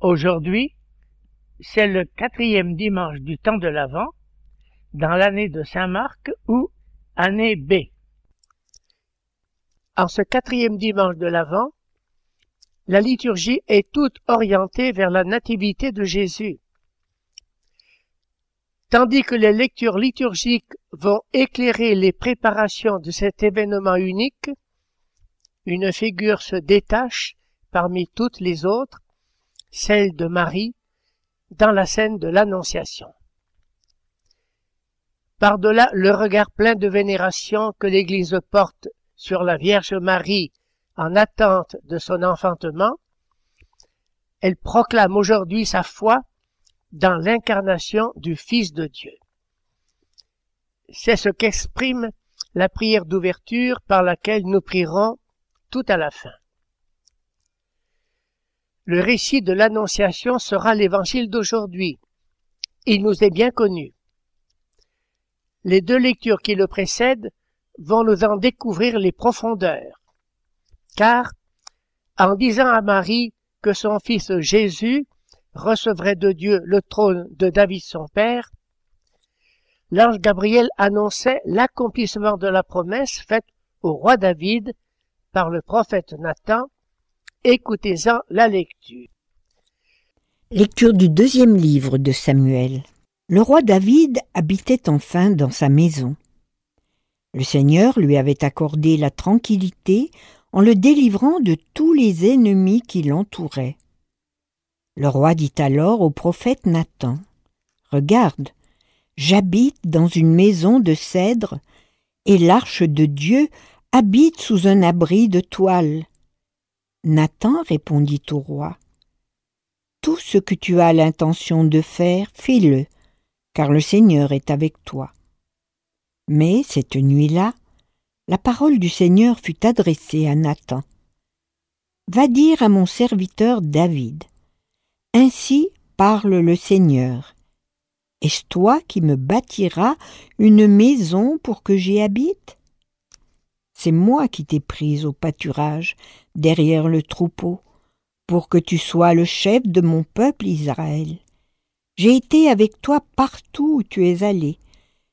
Aujourd'hui, c'est le quatrième dimanche du temps de l'Avent, dans l'année de Saint Marc ou année B. En ce quatrième dimanche de l'Avent, la liturgie est toute orientée vers la nativité de Jésus. Tandis que les lectures liturgiques vont éclairer les préparations de cet événement unique, une figure se détache parmi toutes les autres, celle de Marie, dans la scène de l'Annonciation. Par-delà le regard plein de vénération que l'Église porte sur la Vierge Marie en attente de son enfantement, elle proclame aujourd'hui sa foi dans l'incarnation du Fils de Dieu. C'est ce qu'exprime la prière d'ouverture par laquelle nous prierons tout à la fin. Le récit de l'Annonciation sera l'évangile d'aujourd'hui. Il nous est bien connu. Les deux lectures qui le précèdent vont nous en découvrir les profondeurs. Car, en disant à Marie que son fils Jésus recevrait de Dieu le trône de David son père, l'ange Gabriel annonçait l'accomplissement de la promesse faite au roi David par le prophète Nathan Écoutez-en la lecture. Lecture du deuxième livre de Samuel. Le roi David habitait enfin dans sa maison. Le Seigneur lui avait accordé la tranquillité en le délivrant de tous les ennemis qui l'entouraient. Le roi dit alors au prophète Nathan Regarde, j'habite dans une maison de cèdre, et l'arche de Dieu habite sous un abri de toile. Nathan répondit au roi. Tout ce que tu as l'intention de faire, fais-le, car le Seigneur est avec toi. Mais cette nuit-là, la parole du Seigneur fut adressée à Nathan. Va dire à mon serviteur David. Ainsi parle le Seigneur. Est-ce toi qui me bâtiras une maison pour que j'y habite? C'est moi qui t'ai prise au pâturage, derrière le troupeau, pour que tu sois le chef de mon peuple Israël. J'ai été avec toi partout où tu es allé.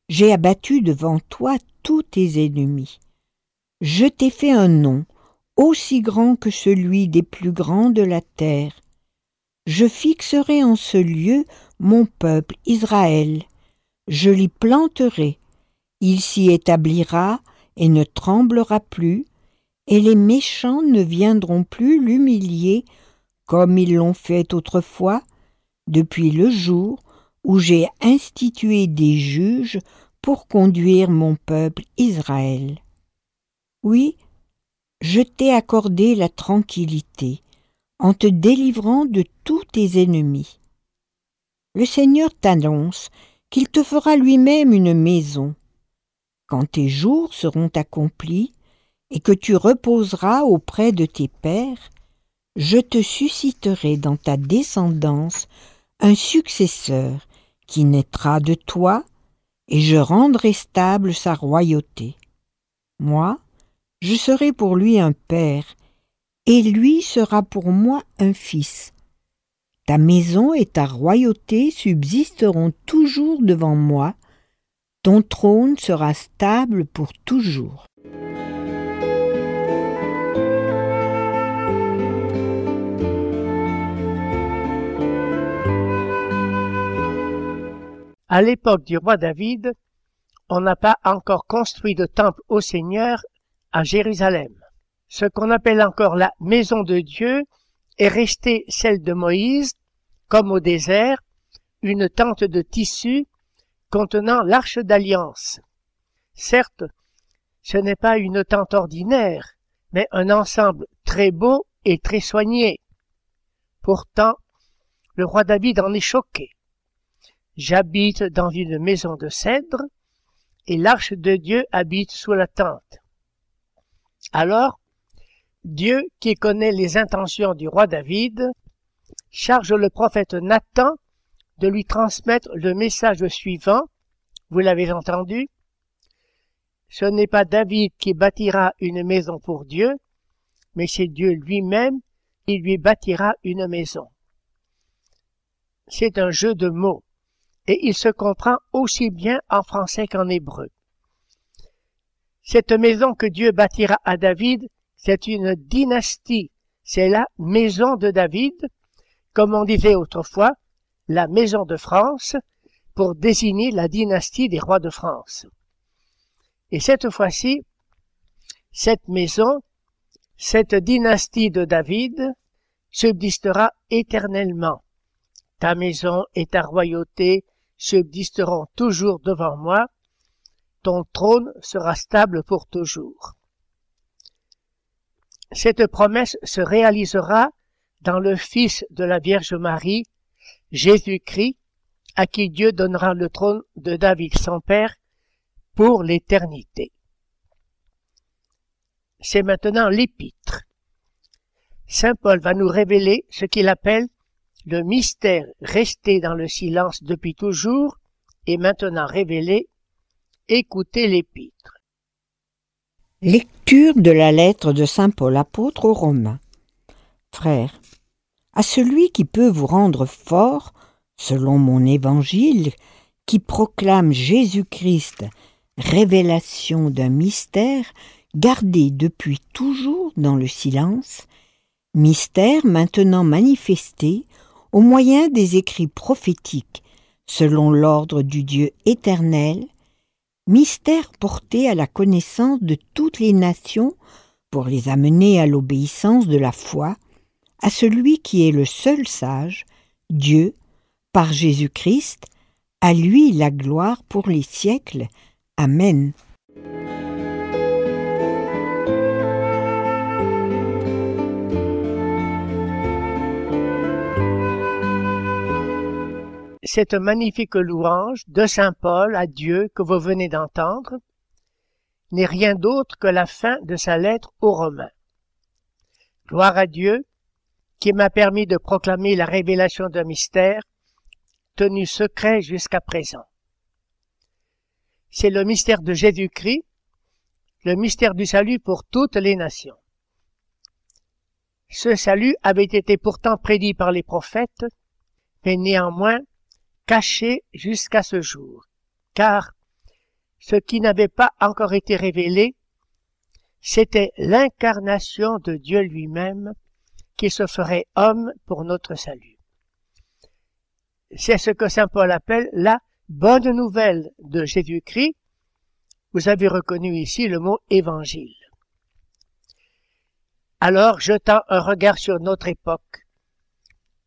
J'ai abattu devant toi tous tes ennemis. Je t'ai fait un nom, aussi grand que celui des plus grands de la terre. Je fixerai en ce lieu mon peuple Israël. Je l'y planterai. Il s'y établira et ne tremblera plus, et les méchants ne viendront plus l'humilier comme ils l'ont fait autrefois, depuis le jour où j'ai institué des juges pour conduire mon peuple Israël. Oui, je t'ai accordé la tranquillité en te délivrant de tous tes ennemis. Le Seigneur t'annonce qu'il te fera lui-même une maison, quand tes jours seront accomplis et que tu reposeras auprès de tes pères, je te susciterai dans ta descendance un successeur qui naîtra de toi, et je rendrai stable sa royauté. Moi, je serai pour lui un père, et lui sera pour moi un fils. Ta maison et ta royauté subsisteront toujours devant moi, ton trône sera stable pour toujours. À l'époque du roi David, on n'a pas encore construit de temple au Seigneur à Jérusalem. Ce qu'on appelle encore la maison de Dieu est restée celle de Moïse, comme au désert, une tente de tissu contenant l'arche d'alliance. Certes, ce n'est pas une tente ordinaire, mais un ensemble très beau et très soigné. Pourtant, le roi David en est choqué. J'habite dans une maison de cèdre, et l'arche de Dieu habite sous la tente. Alors, Dieu, qui connaît les intentions du roi David, charge le prophète Nathan de lui transmettre le message suivant. Vous l'avez entendu? Ce n'est pas David qui bâtira une maison pour Dieu, mais c'est Dieu lui-même qui lui bâtira une maison. C'est un jeu de mots, et il se comprend aussi bien en français qu'en hébreu. Cette maison que Dieu bâtira à David, c'est une dynastie, c'est la maison de David, comme on disait autrefois, la maison de France, pour désigner la dynastie des rois de France. Et cette fois-ci, cette maison, cette dynastie de David, subsistera éternellement. Ta maison et ta royauté subsisteront toujours devant moi, ton trône sera stable pour toujours. Cette promesse se réalisera dans le Fils de la Vierge Marie, Jésus-Christ, à qui Dieu donnera le trône de David son Père pour l'éternité. C'est maintenant l'épître. Saint Paul va nous révéler ce qu'il appelle le mystère resté dans le silence depuis toujours et maintenant révélé. Écoutez l'épître. Lecture de la lettre de Saint Paul apôtre aux Romains. Frères, à celui qui peut vous rendre fort, selon mon évangile, qui proclame Jésus-Christ, révélation d'un mystère gardé depuis toujours dans le silence, mystère maintenant manifesté au moyen des écrits prophétiques, selon l'ordre du Dieu éternel, mystère porté à la connaissance de toutes les nations pour les amener à l'obéissance de la foi, à celui qui est le seul sage, Dieu, par Jésus-Christ, à lui la gloire pour les siècles. Amen. Cette magnifique louange de Saint Paul à Dieu que vous venez d'entendre n'est rien d'autre que la fin de sa lettre aux Romains. Gloire à Dieu qui m'a permis de proclamer la révélation d'un mystère tenu secret jusqu'à présent. C'est le mystère de Jésus-Christ, le mystère du salut pour toutes les nations. Ce salut avait été pourtant prédit par les prophètes, mais néanmoins caché jusqu'à ce jour, car ce qui n'avait pas encore été révélé, c'était l'incarnation de Dieu lui-même qui se ferait homme pour notre salut. C'est ce que Saint Paul appelle la bonne nouvelle de Jésus-Christ. Vous avez reconnu ici le mot évangile. Alors, jetant un regard sur notre époque,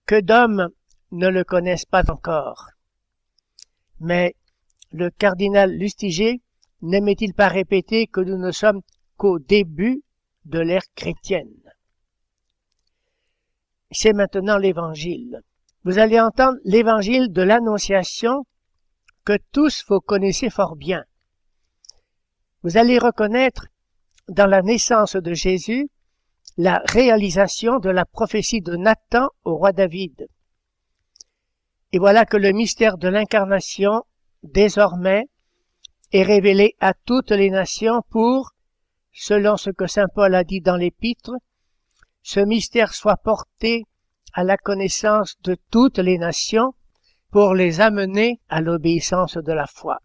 que d'hommes ne le connaissent pas encore. Mais le cardinal Lustiger n'aimait-il pas répéter que nous ne sommes qu'au début de l'ère chrétienne? C'est maintenant l'évangile. Vous allez entendre l'évangile de l'Annonciation que tous vous connaissez fort bien. Vous allez reconnaître dans la naissance de Jésus la réalisation de la prophétie de Nathan au roi David. Et voilà que le mystère de l'incarnation, désormais, est révélé à toutes les nations pour, selon ce que saint Paul a dit dans l'épître, ce mystère soit porté à la connaissance de toutes les nations pour les amener à l'obéissance de la foi.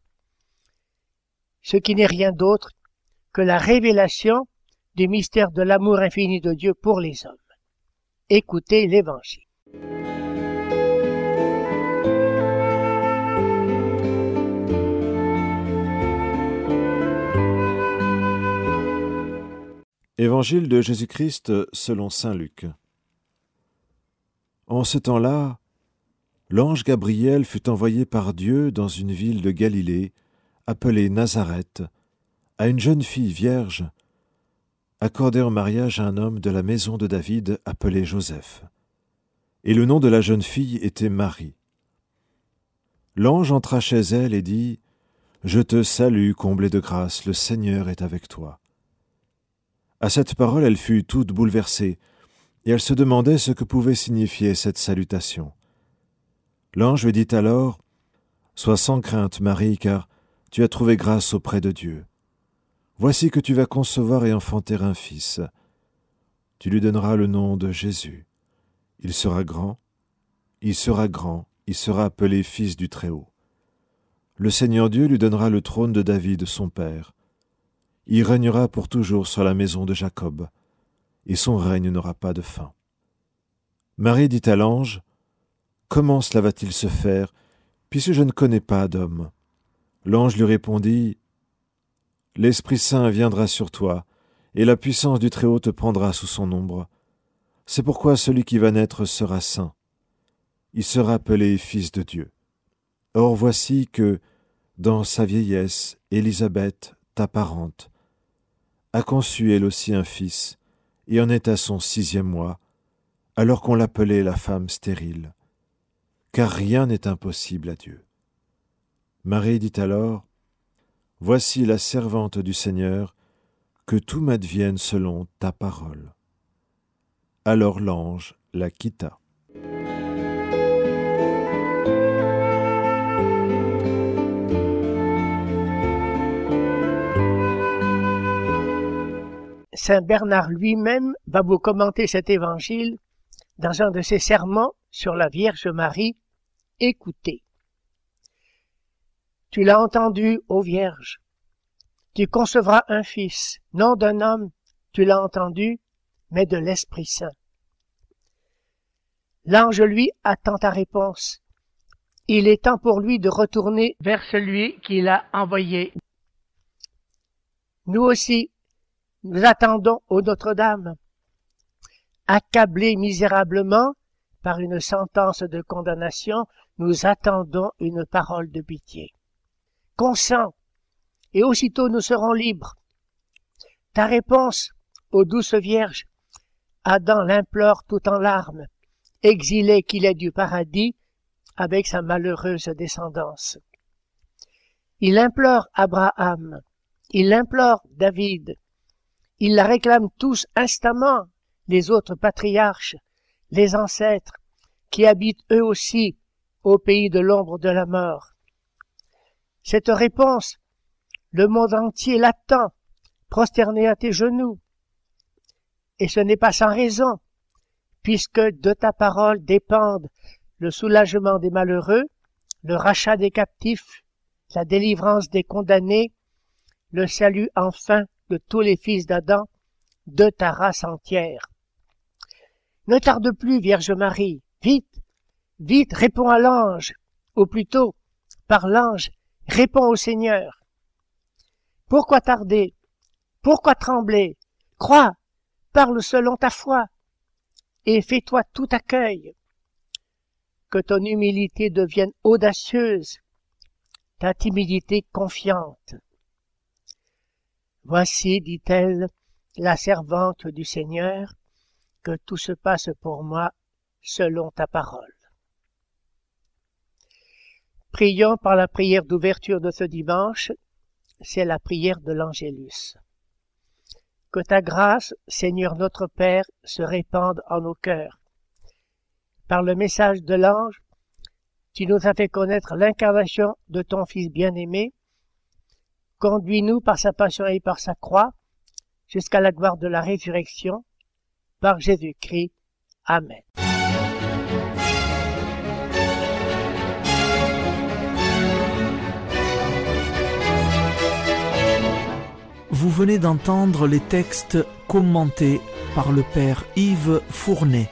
Ce qui n'est rien d'autre que la révélation du mystère de l'amour infini de Dieu pour les hommes. Écoutez l'Évangile. Évangile de Jésus-Christ selon Saint Luc. En ce temps-là, l'ange Gabriel fut envoyé par Dieu dans une ville de Galilée, appelée Nazareth, à une jeune fille vierge, accordée en mariage à un homme de la maison de David appelé Joseph. et le nom de la jeune fille était Marie. L'ange entra chez elle et dit Je te salue, comblée de grâce, le Seigneur est avec toi. À cette parole, elle fut toute bouleversée, et elle se demandait ce que pouvait signifier cette salutation. L'ange lui dit alors Sois sans crainte, Marie, car tu as trouvé grâce auprès de Dieu. Voici que tu vas concevoir et enfanter un fils. Tu lui donneras le nom de Jésus. Il sera grand, il sera grand, il sera appelé fils du Très-Haut. Le Seigneur Dieu lui donnera le trône de David, son père. Il régnera pour toujours sur la maison de Jacob, et son règne n'aura pas de fin. Marie dit à l'ange, Comment cela va-t-il se faire, puisque je ne connais pas d'homme? L'ange lui répondit, L'Esprit Saint viendra sur toi, et la puissance du Très-Haut te prendra sous son ombre. C'est pourquoi celui qui va naître sera saint. Il sera appelé Fils de Dieu. Or voici que, dans sa vieillesse, Élisabeth, ta parente, a conçu elle aussi un fils, et en est à son sixième mois, alors qu'on l'appelait la femme stérile. Car rien n'est impossible à Dieu. Marie dit alors, Voici la servante du Seigneur, que tout m'advienne selon ta parole. Alors l'ange la quitta. Saint Bernard lui-même va vous commenter cet évangile dans un de ses sermons sur la Vierge Marie. Écoutez. Tu l'as entendu, ô Vierge. Tu concevras un fils, non d'un homme, tu l'as entendu, mais de l'Esprit Saint. L'ange, lui, attend ta réponse. Il est temps pour lui de retourner vers celui qui l'a envoyé. Nous aussi, nous attendons, ô Notre-Dame. Accablés misérablement par une sentence de condamnation, nous attendons une parole de pitié consent, et aussitôt nous serons libres. Ta réponse, ô douce Vierge, Adam l'implore tout en larmes, exilé qu'il est du paradis, avec sa malheureuse descendance. Il implore Abraham, il implore David, il la réclame tous instamment, les autres patriarches, les ancêtres, qui habitent eux aussi au pays de l'ombre de la mort. Cette réponse, le monde entier l'attend, prosterné à tes genoux. Et ce n'est pas sans raison, puisque de ta parole dépendent le soulagement des malheureux, le rachat des captifs, la délivrance des condamnés, le salut enfin tous les fils d'Adam, de ta race entière. Ne tarde plus, Vierge Marie, vite, vite, réponds à l'ange, ou plutôt, par l'ange, Réponds au Seigneur. Pourquoi tarder? Pourquoi trembler? Crois, parle selon ta foi, et fais-toi tout accueil. Que ton humilité devienne audacieuse, ta timidité confiante. Voici, dit-elle, la servante du Seigneur, que tout se passe pour moi selon ta parole. Prions par la prière d'ouverture de ce dimanche, c'est la prière de l'Angélus. Que ta grâce, Seigneur notre Père, se répande en nos cœurs. Par le message de l'ange, tu nous as fait connaître l'incarnation de ton Fils bien-aimé. Conduis-nous par sa passion et par sa croix jusqu'à la gloire de la résurrection. Par Jésus-Christ. Amen. Vous venez d'entendre les textes commentés par le Père Yves Fournet.